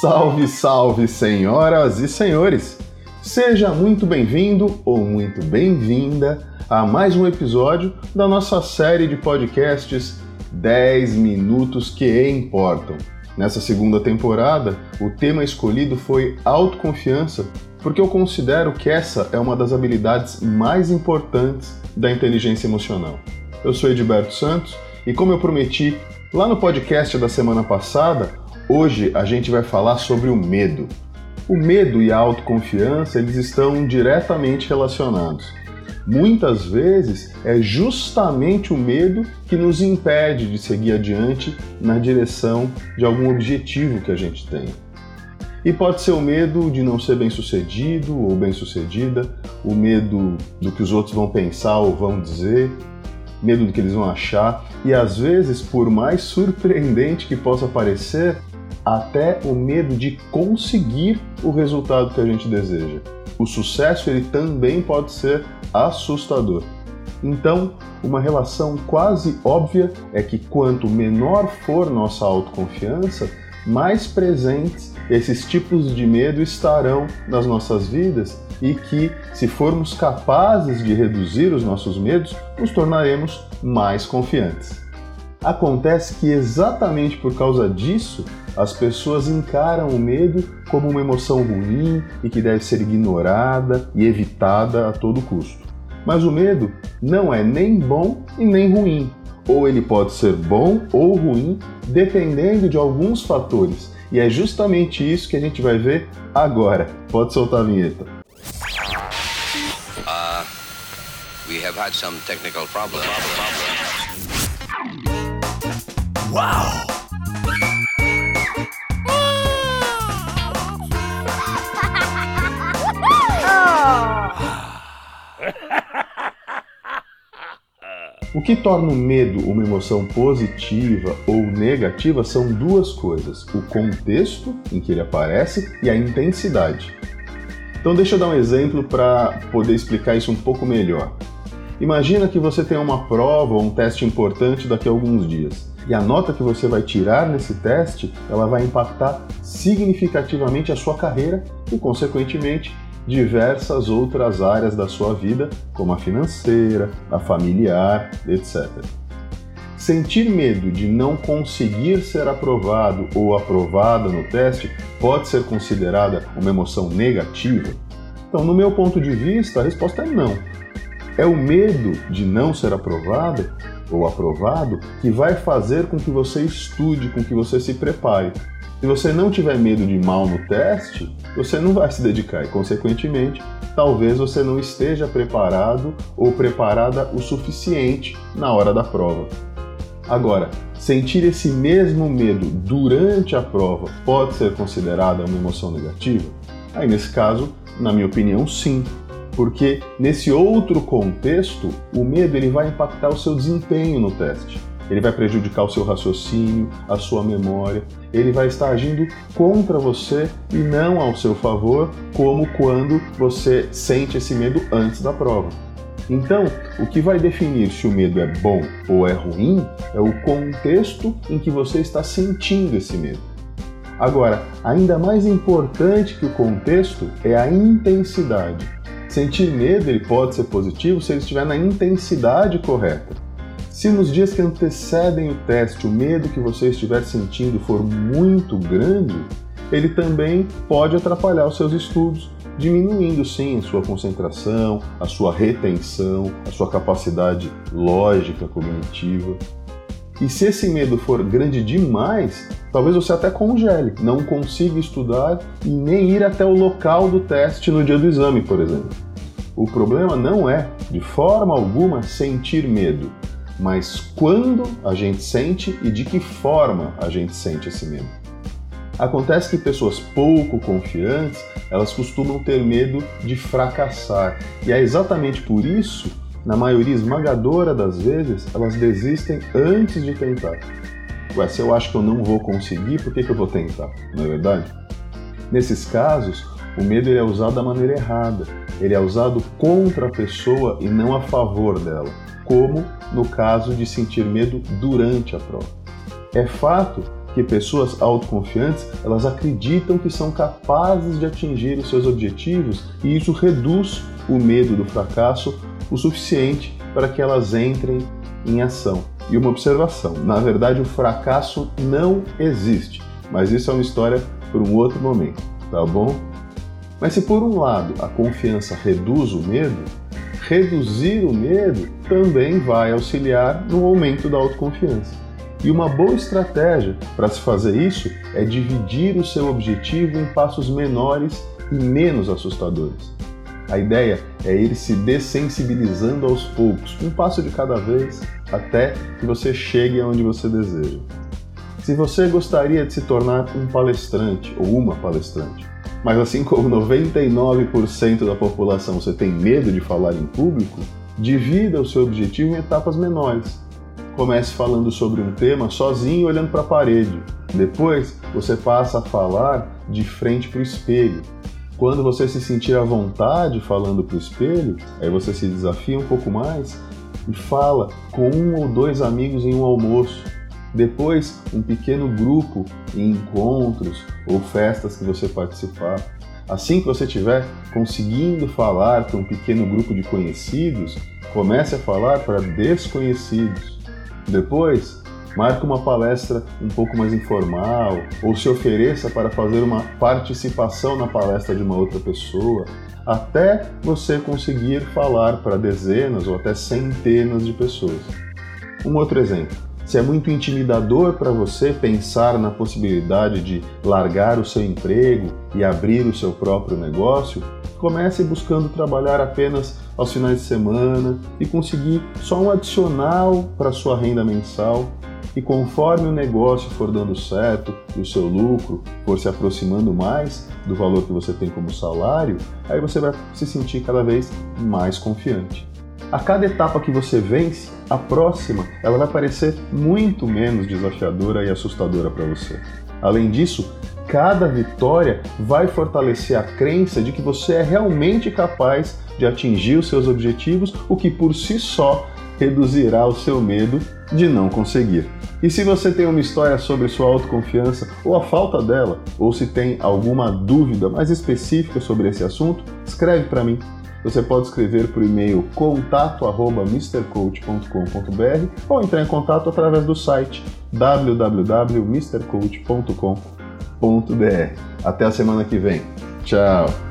Salve, salve, senhoras e senhores! Seja muito bem-vindo ou muito bem-vinda a mais um episódio da nossa série de podcasts 10 Minutos que Importam. Nessa segunda temporada, o tema escolhido foi autoconfiança, porque eu considero que essa é uma das habilidades mais importantes da inteligência emocional. Eu sou Edberto Santos e, como eu prometi lá no podcast da semana passada, hoje a gente vai falar sobre o medo. O medo e a autoconfiança eles estão diretamente relacionados. Muitas vezes é justamente o medo que nos impede de seguir adiante na direção de algum objetivo que a gente tem. E pode ser o medo de não ser bem sucedido ou bem sucedida, o medo do que os outros vão pensar ou vão dizer, medo do que eles vão achar, e às vezes, por mais surpreendente que possa parecer, até o medo de conseguir o resultado que a gente deseja. O sucesso ele também pode ser assustador. Então, uma relação quase óbvia é que quanto menor for nossa autoconfiança, mais presentes esses tipos de medo estarão nas nossas vidas e que, se formos capazes de reduzir os nossos medos, nos tornaremos mais confiantes. Acontece que exatamente por causa disso, as pessoas encaram o medo como uma emoção ruim e que deve ser ignorada e evitada a todo custo. Mas o medo não é nem bom e nem ruim. Ou ele pode ser bom ou ruim, dependendo de alguns fatores. E é justamente isso que a gente vai ver agora. Pode soltar a vinheta. Uh, we have had some technical problems. Wow! O que torna o medo uma emoção positiva ou negativa são duas coisas: o contexto em que ele aparece e a intensidade. Então, deixa eu dar um exemplo para poder explicar isso um pouco melhor. Imagina que você tem uma prova ou um teste importante daqui a alguns dias. E a nota que você vai tirar nesse teste, ela vai impactar significativamente a sua carreira e, consequentemente, diversas outras áreas da sua vida, como a financeira, a familiar, etc. Sentir medo de não conseguir ser aprovado ou aprovada no teste pode ser considerada uma emoção negativa? Então, no meu ponto de vista, a resposta é não. É o medo de não ser aprovado ou aprovado que vai fazer com que você estude, com que você se prepare. Se você não tiver medo de mal no teste, você não vai se dedicar e, consequentemente, talvez você não esteja preparado ou preparada o suficiente na hora da prova. Agora, sentir esse mesmo medo durante a prova pode ser considerada uma emoção negativa? Aí, nesse caso, na minha opinião, sim, porque nesse outro contexto, o medo ele vai impactar o seu desempenho no teste ele vai prejudicar o seu raciocínio, a sua memória, ele vai estar agindo contra você e não ao seu favor, como quando você sente esse medo antes da prova. Então, o que vai definir se o medo é bom ou é ruim é o contexto em que você está sentindo esse medo. Agora, ainda mais importante que o contexto é a intensidade. Sentir medo ele pode ser positivo se ele estiver na intensidade correta. Se nos dias que antecedem o teste o medo que você estiver sentindo for muito grande, ele também pode atrapalhar os seus estudos, diminuindo sim a sua concentração, a sua retenção, a sua capacidade lógica cognitiva. E se esse medo for grande demais, talvez você até congele, não consiga estudar e nem ir até o local do teste no dia do exame, por exemplo. O problema não é, de forma alguma, sentir medo mas quando a gente sente e de que forma a gente sente esse medo. Acontece que pessoas pouco confiantes, elas costumam ter medo de fracassar. E é exatamente por isso, na maioria esmagadora das vezes, elas desistem antes de tentar. Ué, se eu acho que eu não vou conseguir, por que, que eu vou tentar? Não é verdade? Nesses casos, o medo é usado da maneira errada. Ele é usado contra a pessoa e não a favor dela como no caso de sentir medo durante a prova. É fato que pessoas autoconfiantes, elas acreditam que são capazes de atingir os seus objetivos e isso reduz o medo do fracasso o suficiente para que elas entrem em ação. E uma observação: na verdade, o fracasso não existe, mas isso é uma história para um outro momento, tá bom? Mas se por um lado a confiança reduz o medo, reduzir o medo também vai auxiliar no aumento da autoconfiança. E uma boa estratégia para se fazer isso é dividir o seu objetivo em passos menores e menos assustadores. A ideia é ir se dessensibilizando aos poucos, um passo de cada vez, até que você chegue aonde você deseja. Se você gostaria de se tornar um palestrante ou uma palestrante, mas assim como 99% da população você tem medo de falar em público, divida o seu objetivo em etapas menores. Comece falando sobre um tema sozinho olhando para a parede. Depois você passa a falar de frente para o espelho, quando você se sentir à vontade falando para o espelho, aí você se desafia um pouco mais e fala com um ou dois amigos em um almoço. Depois, um pequeno grupo em encontros ou festas que você participar. Assim que você estiver conseguindo falar para um pequeno grupo de conhecidos, comece a falar para desconhecidos. Depois, marque uma palestra um pouco mais informal ou se ofereça para fazer uma participação na palestra de uma outra pessoa, até você conseguir falar para dezenas ou até centenas de pessoas. Um outro exemplo. Se é muito intimidador para você pensar na possibilidade de largar o seu emprego e abrir o seu próprio negócio, comece buscando trabalhar apenas aos finais de semana e conseguir só um adicional para sua renda mensal e conforme o negócio for dando certo e o seu lucro for se aproximando mais do valor que você tem como salário, aí você vai se sentir cada vez mais confiante. A cada etapa que você vence, a próxima ela vai parecer muito menos desafiadora e assustadora para você. Além disso, cada vitória vai fortalecer a crença de que você é realmente capaz de atingir os seus objetivos, o que por si só reduzirá o seu medo de não conseguir. E se você tem uma história sobre sua autoconfiança ou a falta dela, ou se tem alguma dúvida mais específica sobre esse assunto, escreve para mim. Você pode escrever por e-mail contato@mrcoach.com.br ou entrar em contato através do site www.mrcoach.com.br. Até a semana que vem. Tchau.